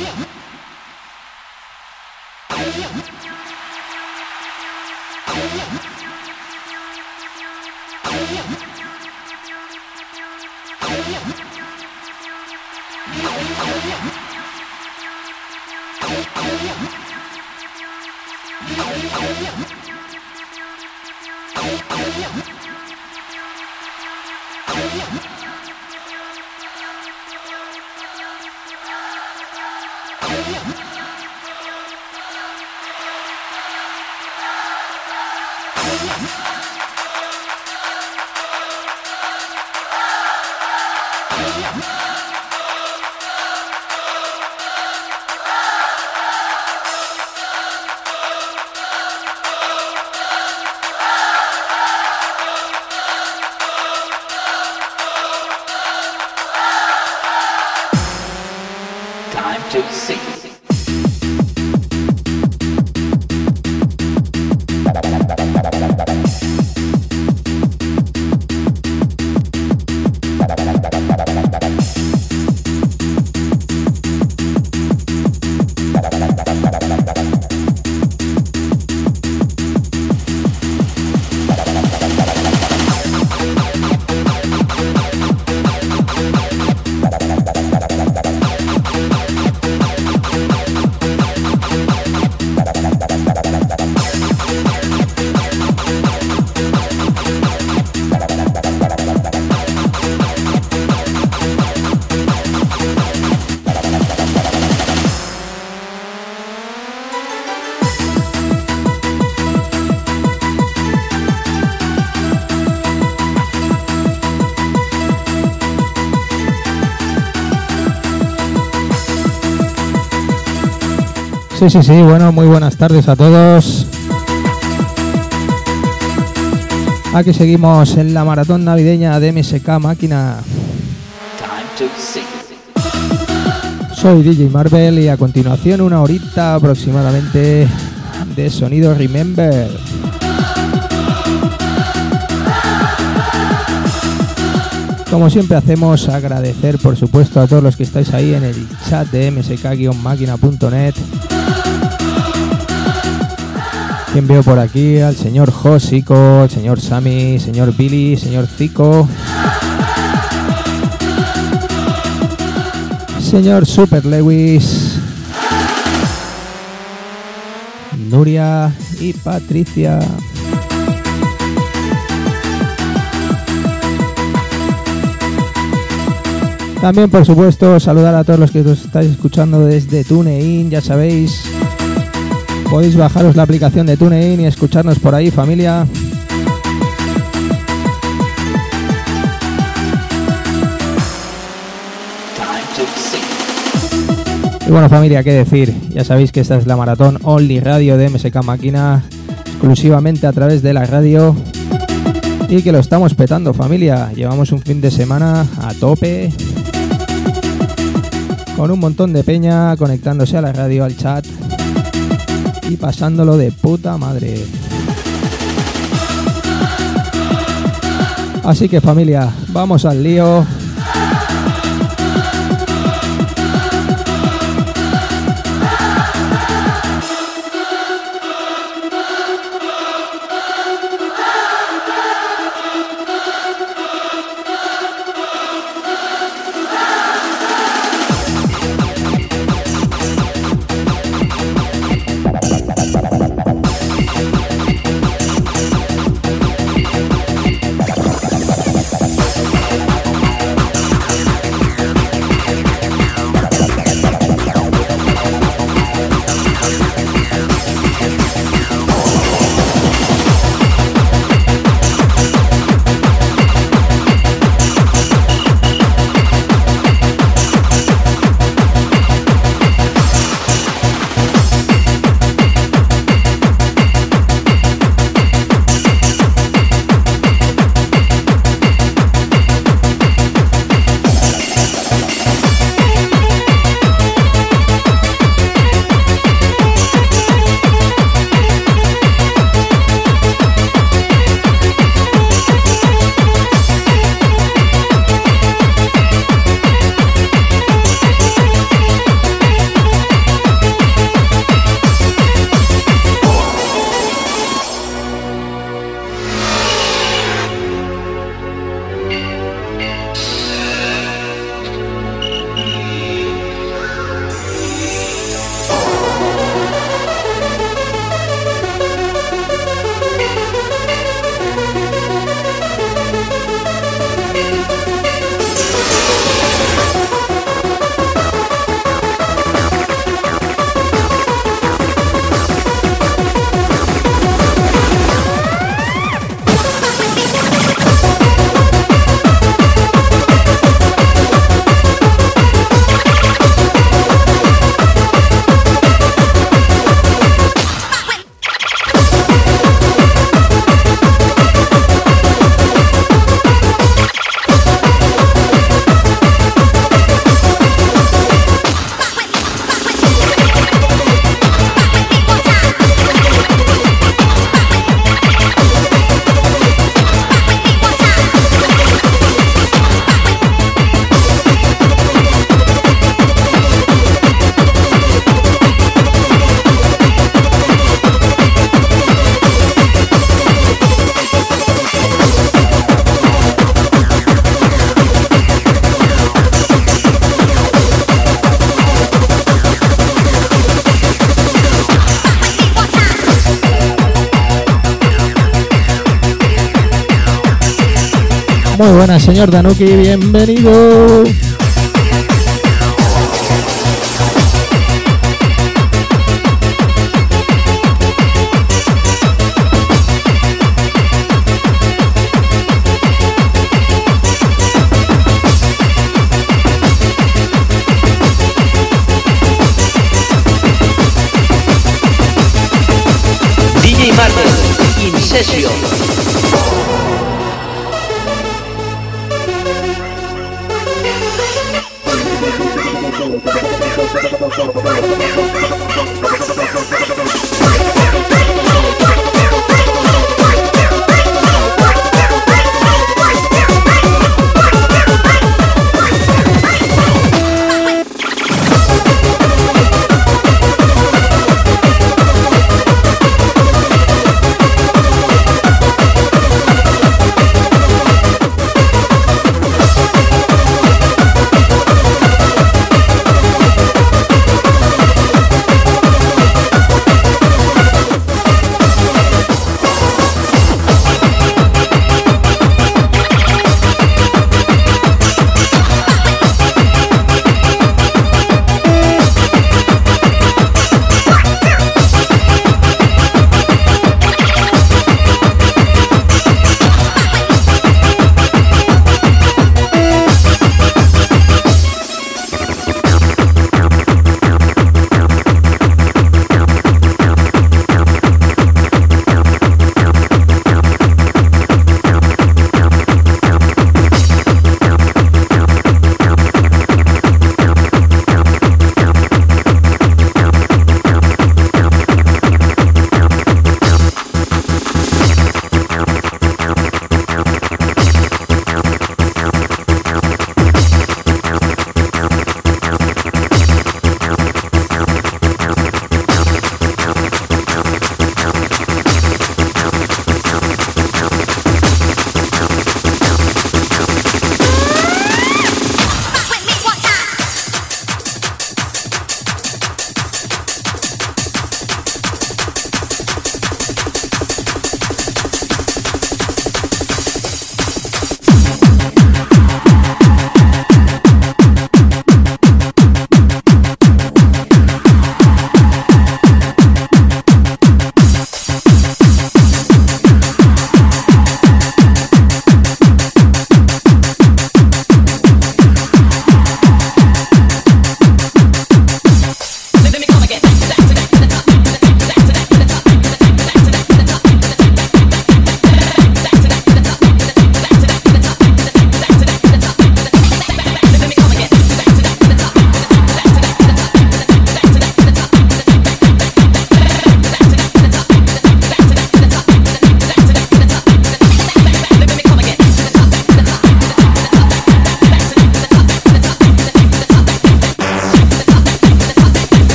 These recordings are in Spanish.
Yeah. Sí, sí, sí, bueno, muy buenas tardes a todos. Aquí seguimos en la maratón navideña de MSK Máquina. Soy DJ Marvel y a continuación una horita aproximadamente de sonido Remember. Como siempre hacemos, agradecer por supuesto a todos los que estáis ahí en el chat de msk-máquina.net ¿Quién veo por aquí? Al señor Josico, al señor Sammy, señor Billy, señor Zico. Señor Super Lewis. Nuria y Patricia. También, por supuesto, saludar a todos los que os estáis escuchando desde TuneIn, ya sabéis, Podéis bajaros la aplicación de TuneIn y escucharnos por ahí, familia. Y bueno, familia, qué decir. Ya sabéis que esta es la maratón Only Radio de MSK Máquina, exclusivamente a través de la radio. Y que lo estamos petando, familia. Llevamos un fin de semana a tope. Con un montón de peña conectándose a la radio, al chat y pasándolo de puta madre. Así que familia, vamos al lío. Señor Danuki, bienvenido.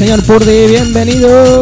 Señor Purdi, bienvenido.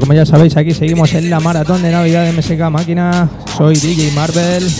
Como ya sabéis aquí seguimos en la maratón de Navidad de MSK Máquina. Soy DJ Marvel.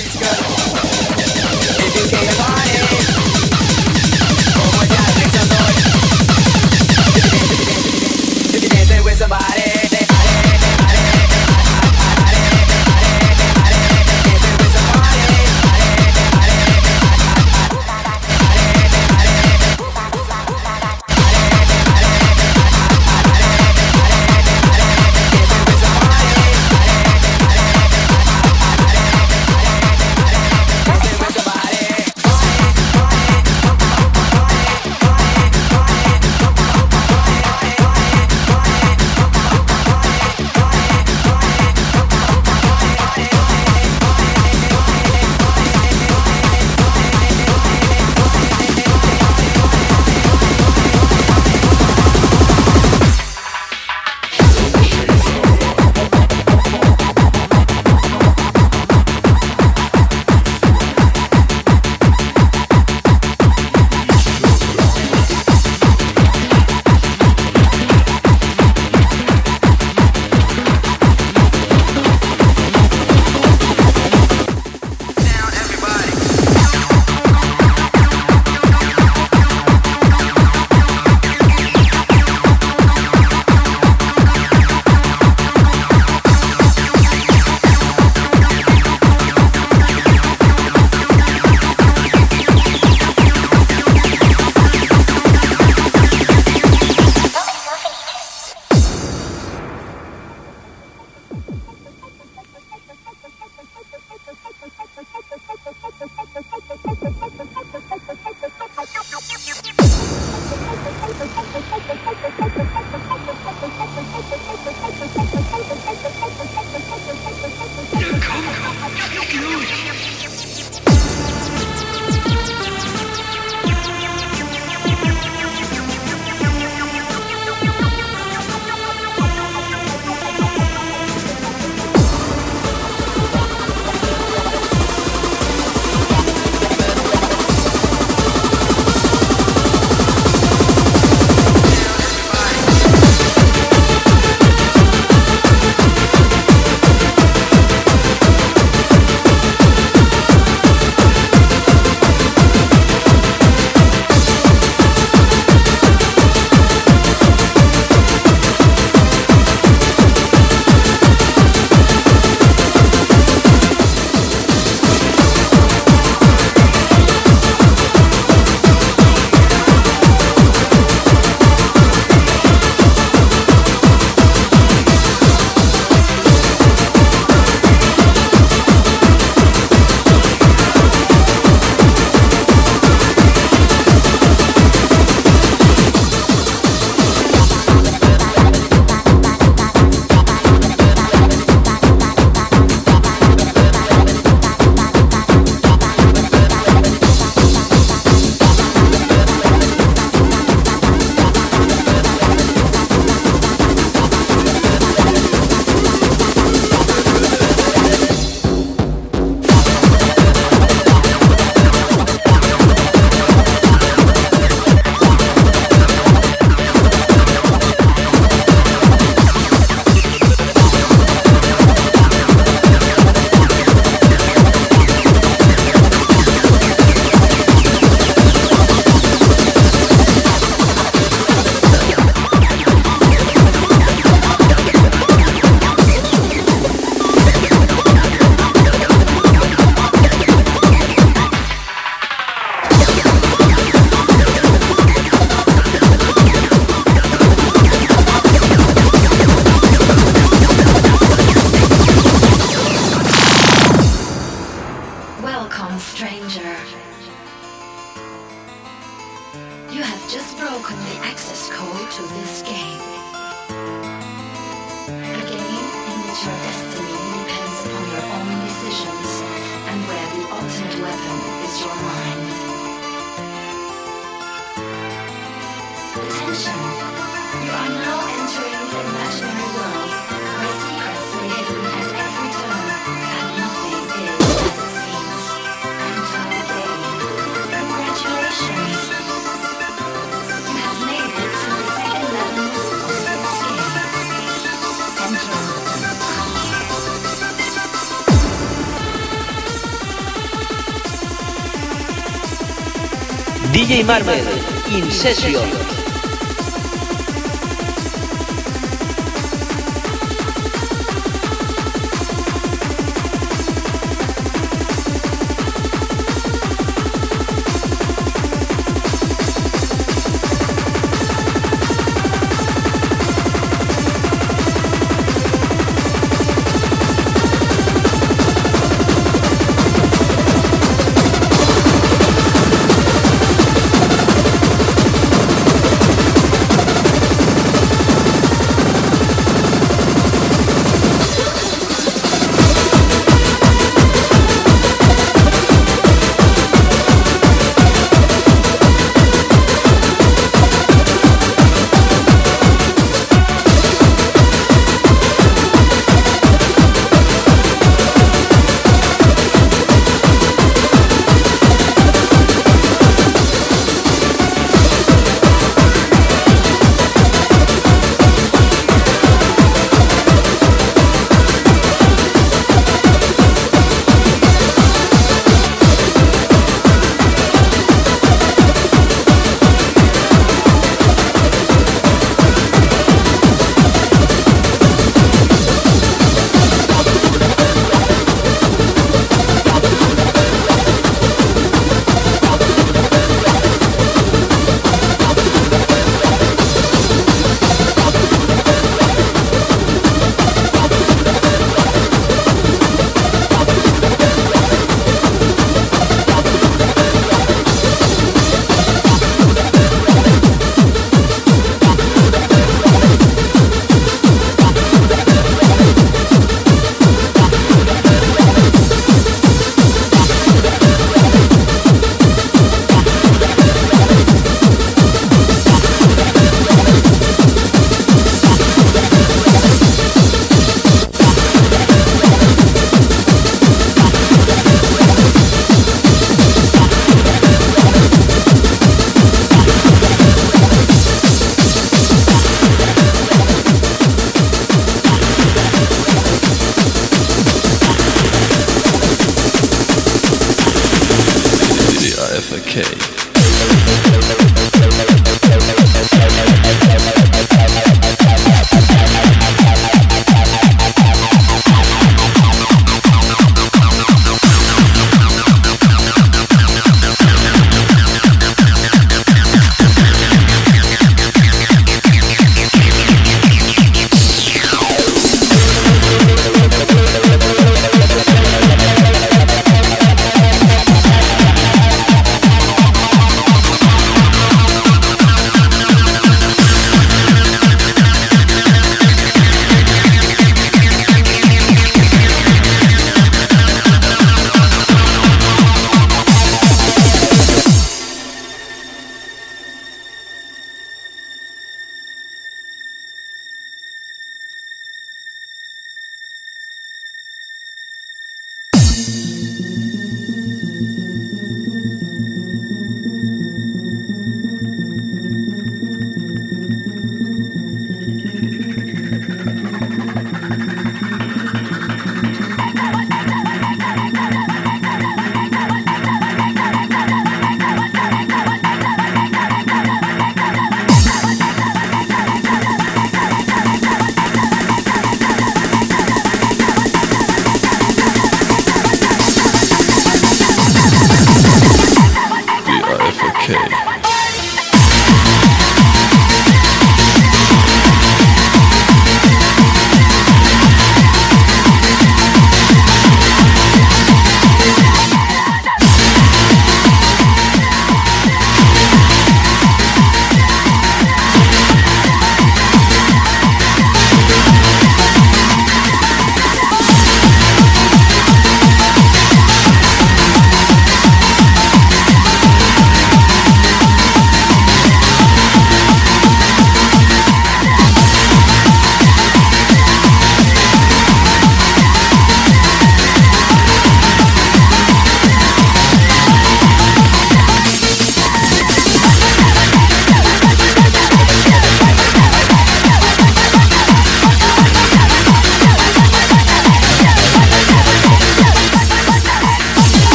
Marvel, In Session.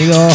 Billy,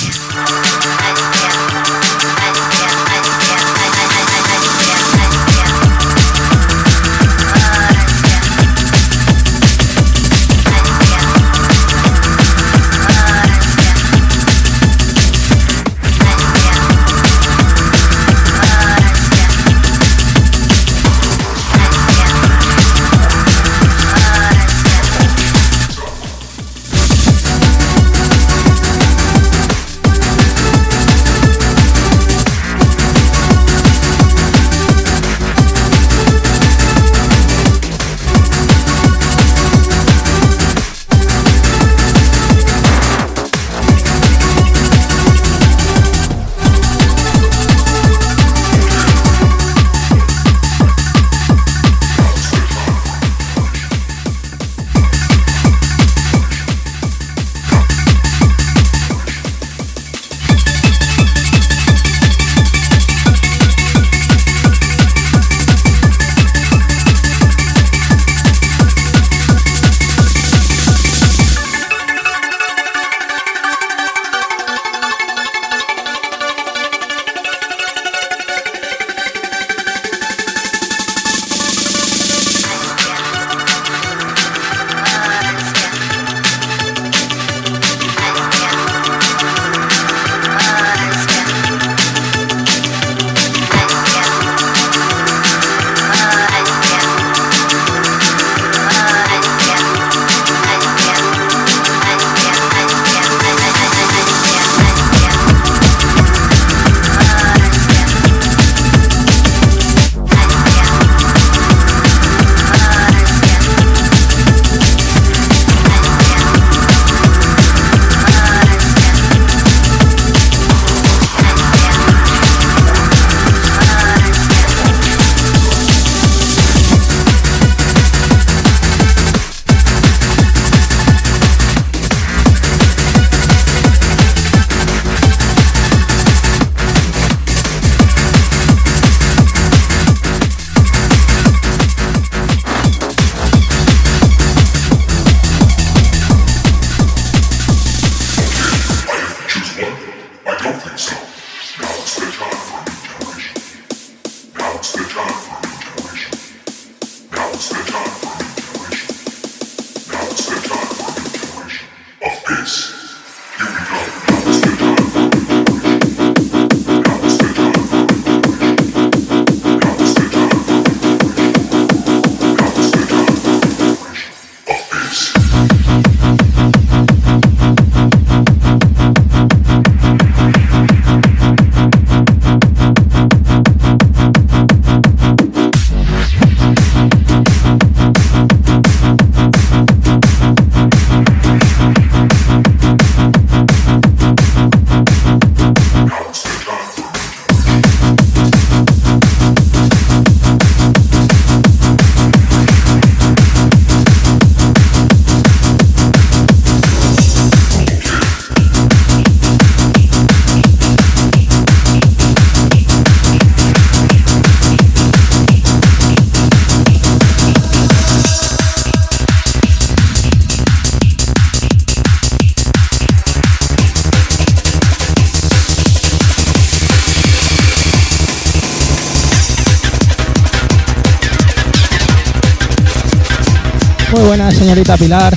Pilar.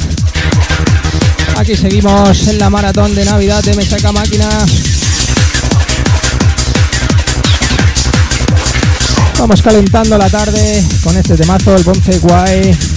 Aquí seguimos en la maratón de Navidad de Mechaca Máquina. Vamos calentando la tarde con este temazo, el Bonce Guay.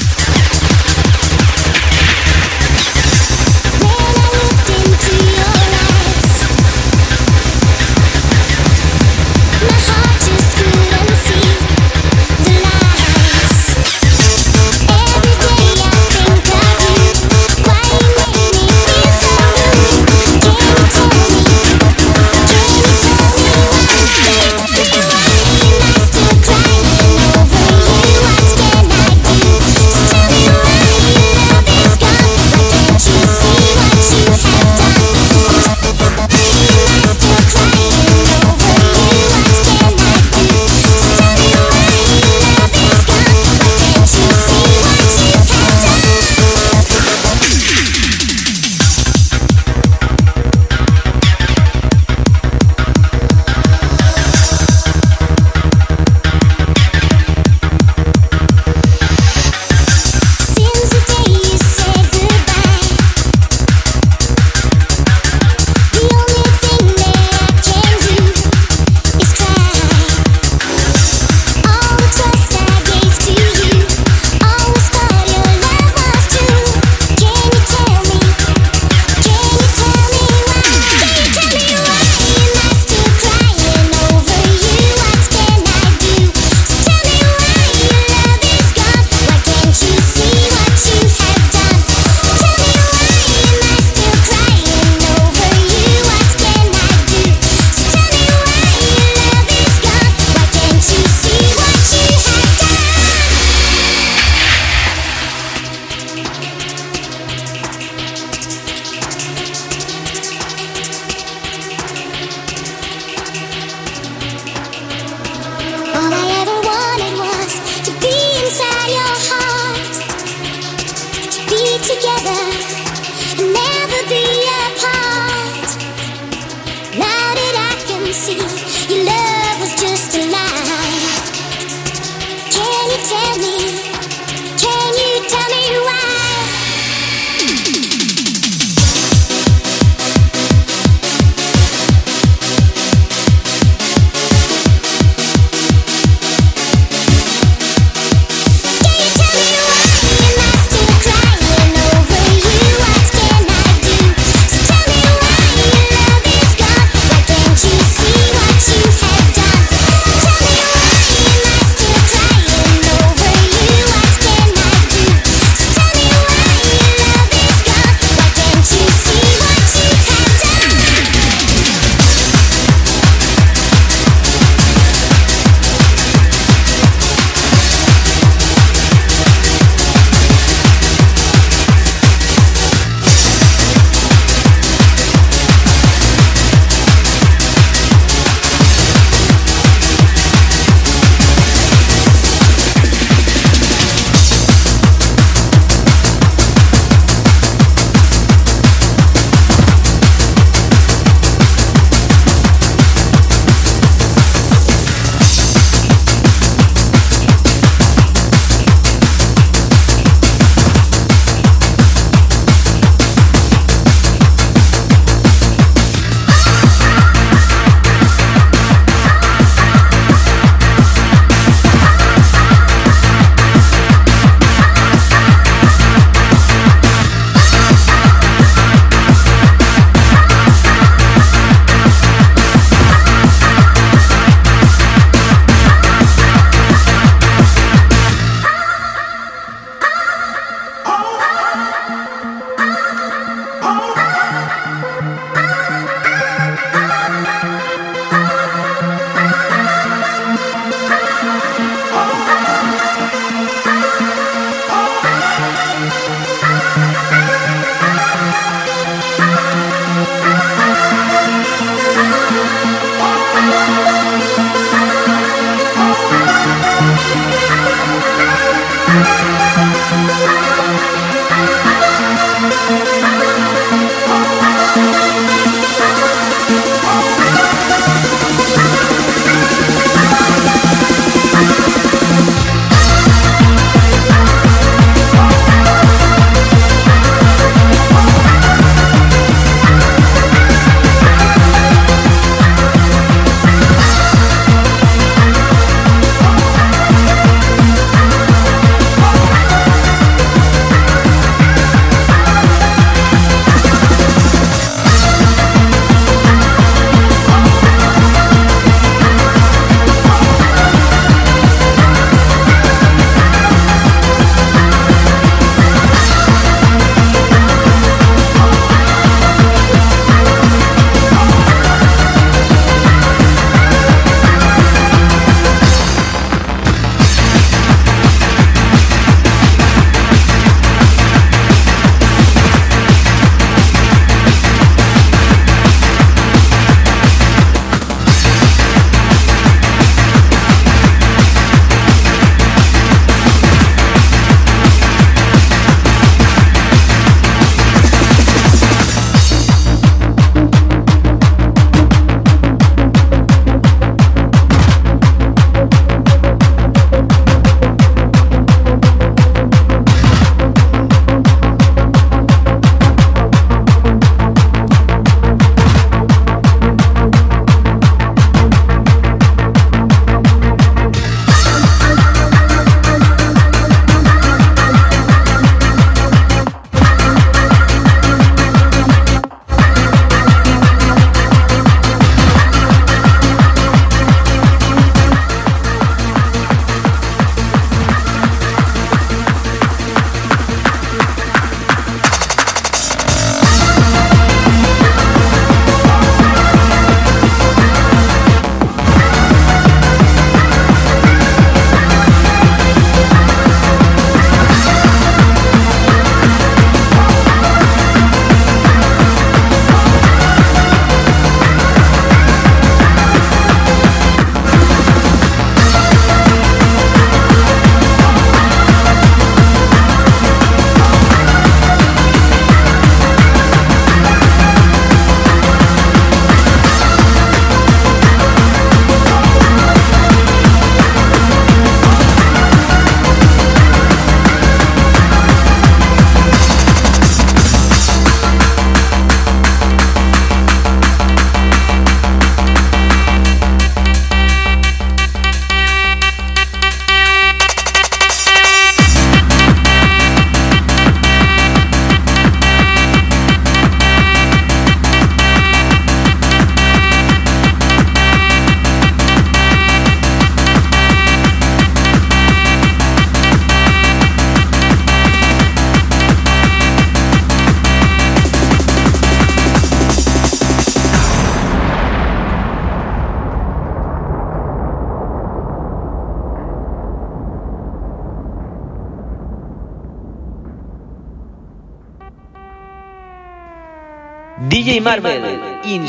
Marvel In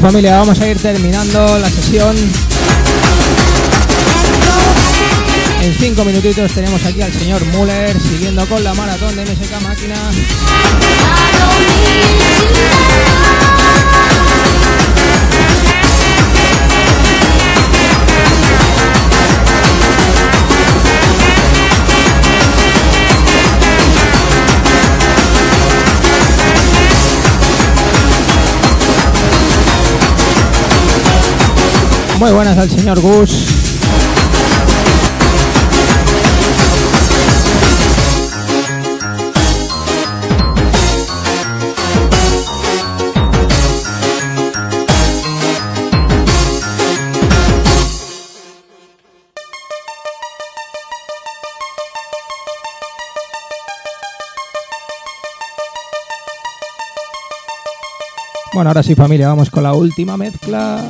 Familia, vamos a ir terminando la sesión. En cinco minutitos tenemos aquí al señor Müller siguiendo con la maratón de MSK Máquina. Muy buenas al señor Gus. Bueno, ahora sí familia, vamos con la última mezcla.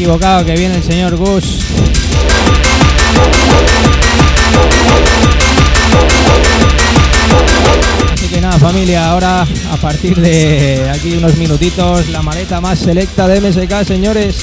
Equivocado, que viene el señor Gus. Así que nada, familia, ahora a partir de aquí unos minutitos, la maleta más selecta de MSK, señores.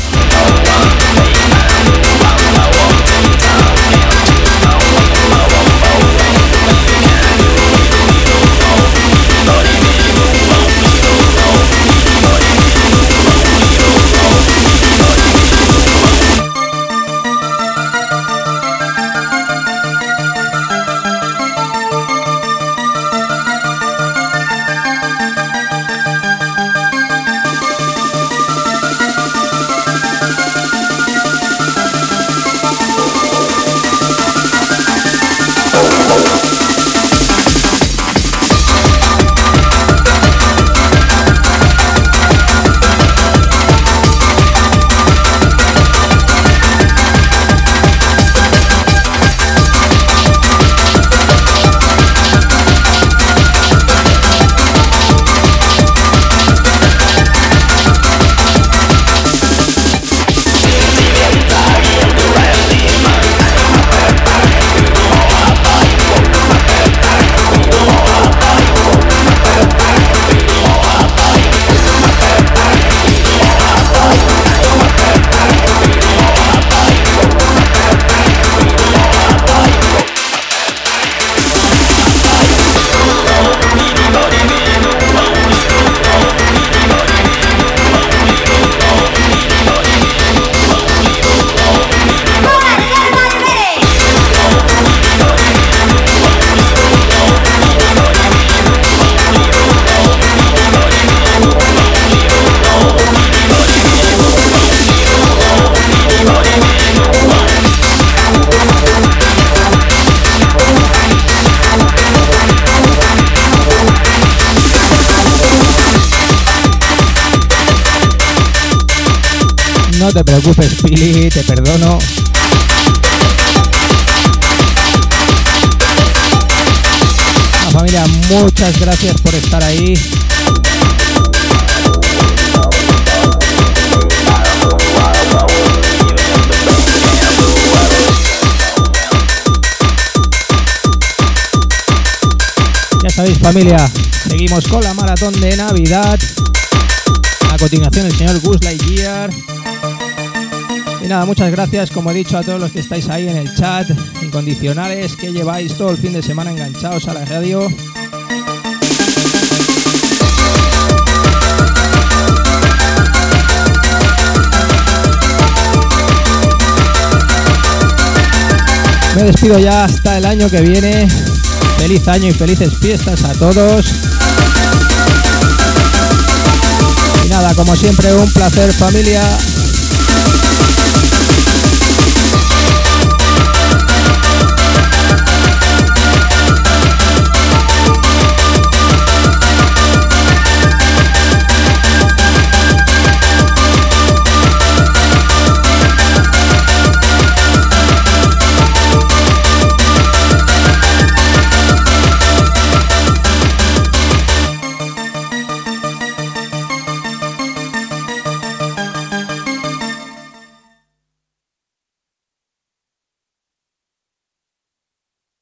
te preocupes, Pili, te perdono. Familia, muchas gracias por estar ahí. Ya sabéis familia, seguimos con la maratón de Navidad. A continuación el señor Gus Lightyear. Y nada, muchas gracias, como he dicho, a todos los que estáis ahí en el chat, incondicionales, que lleváis todo el fin de semana enganchados a la radio. Me despido ya hasta el año que viene. Feliz año y felices fiestas a todos. Y nada, como siempre, un placer familia.